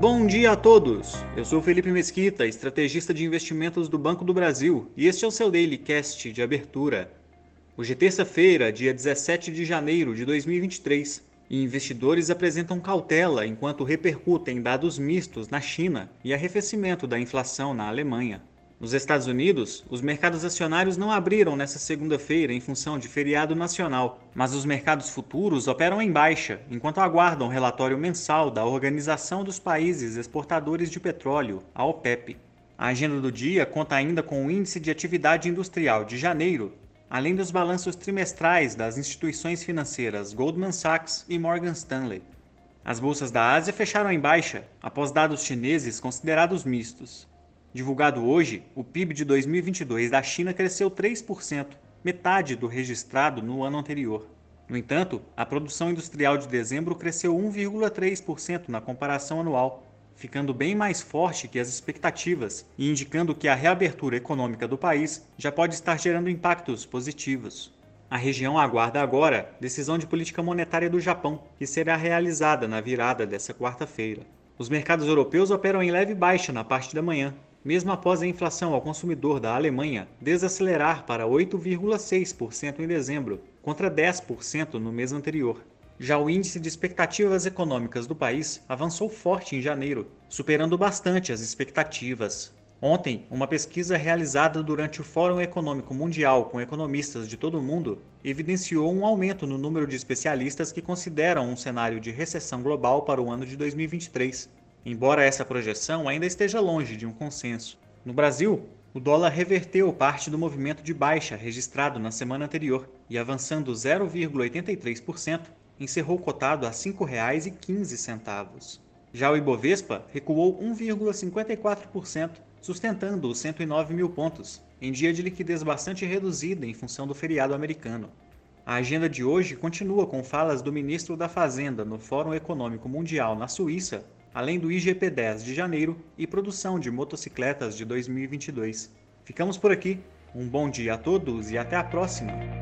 Bom dia a todos! Eu sou Felipe Mesquita, estrategista de investimentos do Banco do Brasil, e este é o seu Daily Cast de abertura. Hoje é terça-feira, dia 17 de janeiro de 2023, e investidores apresentam cautela enquanto repercutem dados mistos na China e arrefecimento da inflação na Alemanha. Nos Estados Unidos, os mercados acionários não abriram nesta segunda-feira em função de feriado nacional, mas os mercados futuros operam em baixa, enquanto aguardam o relatório mensal da Organização dos Países Exportadores de Petróleo, a OPEP. A agenda do dia conta ainda com o Índice de Atividade Industrial de janeiro, além dos balanços trimestrais das instituições financeiras Goldman Sachs e Morgan Stanley. As bolsas da Ásia fecharam em baixa, após dados chineses considerados mistos. Divulgado hoje, o PIB de 2022 da China cresceu 3%, metade do registrado no ano anterior. No entanto, a produção industrial de dezembro cresceu 1,3% na comparação anual, ficando bem mais forte que as expectativas e indicando que a reabertura econômica do país já pode estar gerando impactos positivos. A região aguarda agora decisão de política monetária do Japão, que será realizada na virada dessa quarta-feira. Os mercados europeus operam em leve baixa na parte da manhã, mesmo após a inflação ao consumidor da Alemanha desacelerar para 8,6% em dezembro, contra 10% no mês anterior. Já o índice de expectativas econômicas do país avançou forte em janeiro, superando bastante as expectativas. Ontem, uma pesquisa realizada durante o Fórum Econômico Mundial com economistas de todo o mundo evidenciou um aumento no número de especialistas que consideram um cenário de recessão global para o ano de 2023, embora essa projeção ainda esteja longe de um consenso. No Brasil, o dólar reverteu parte do movimento de baixa registrado na semana anterior e, avançando 0,83%, encerrou cotado a R$ 5,15. Já o Ibovespa recuou 1,54%, sustentando os 109 mil pontos, em dia de liquidez bastante reduzida em função do feriado americano. A agenda de hoje continua com falas do ministro da Fazenda no Fórum Econômico Mundial na Suíça além do IGP-10 de janeiro e produção de motocicletas de 2022. Ficamos por aqui. Um bom dia a todos e até a próxima!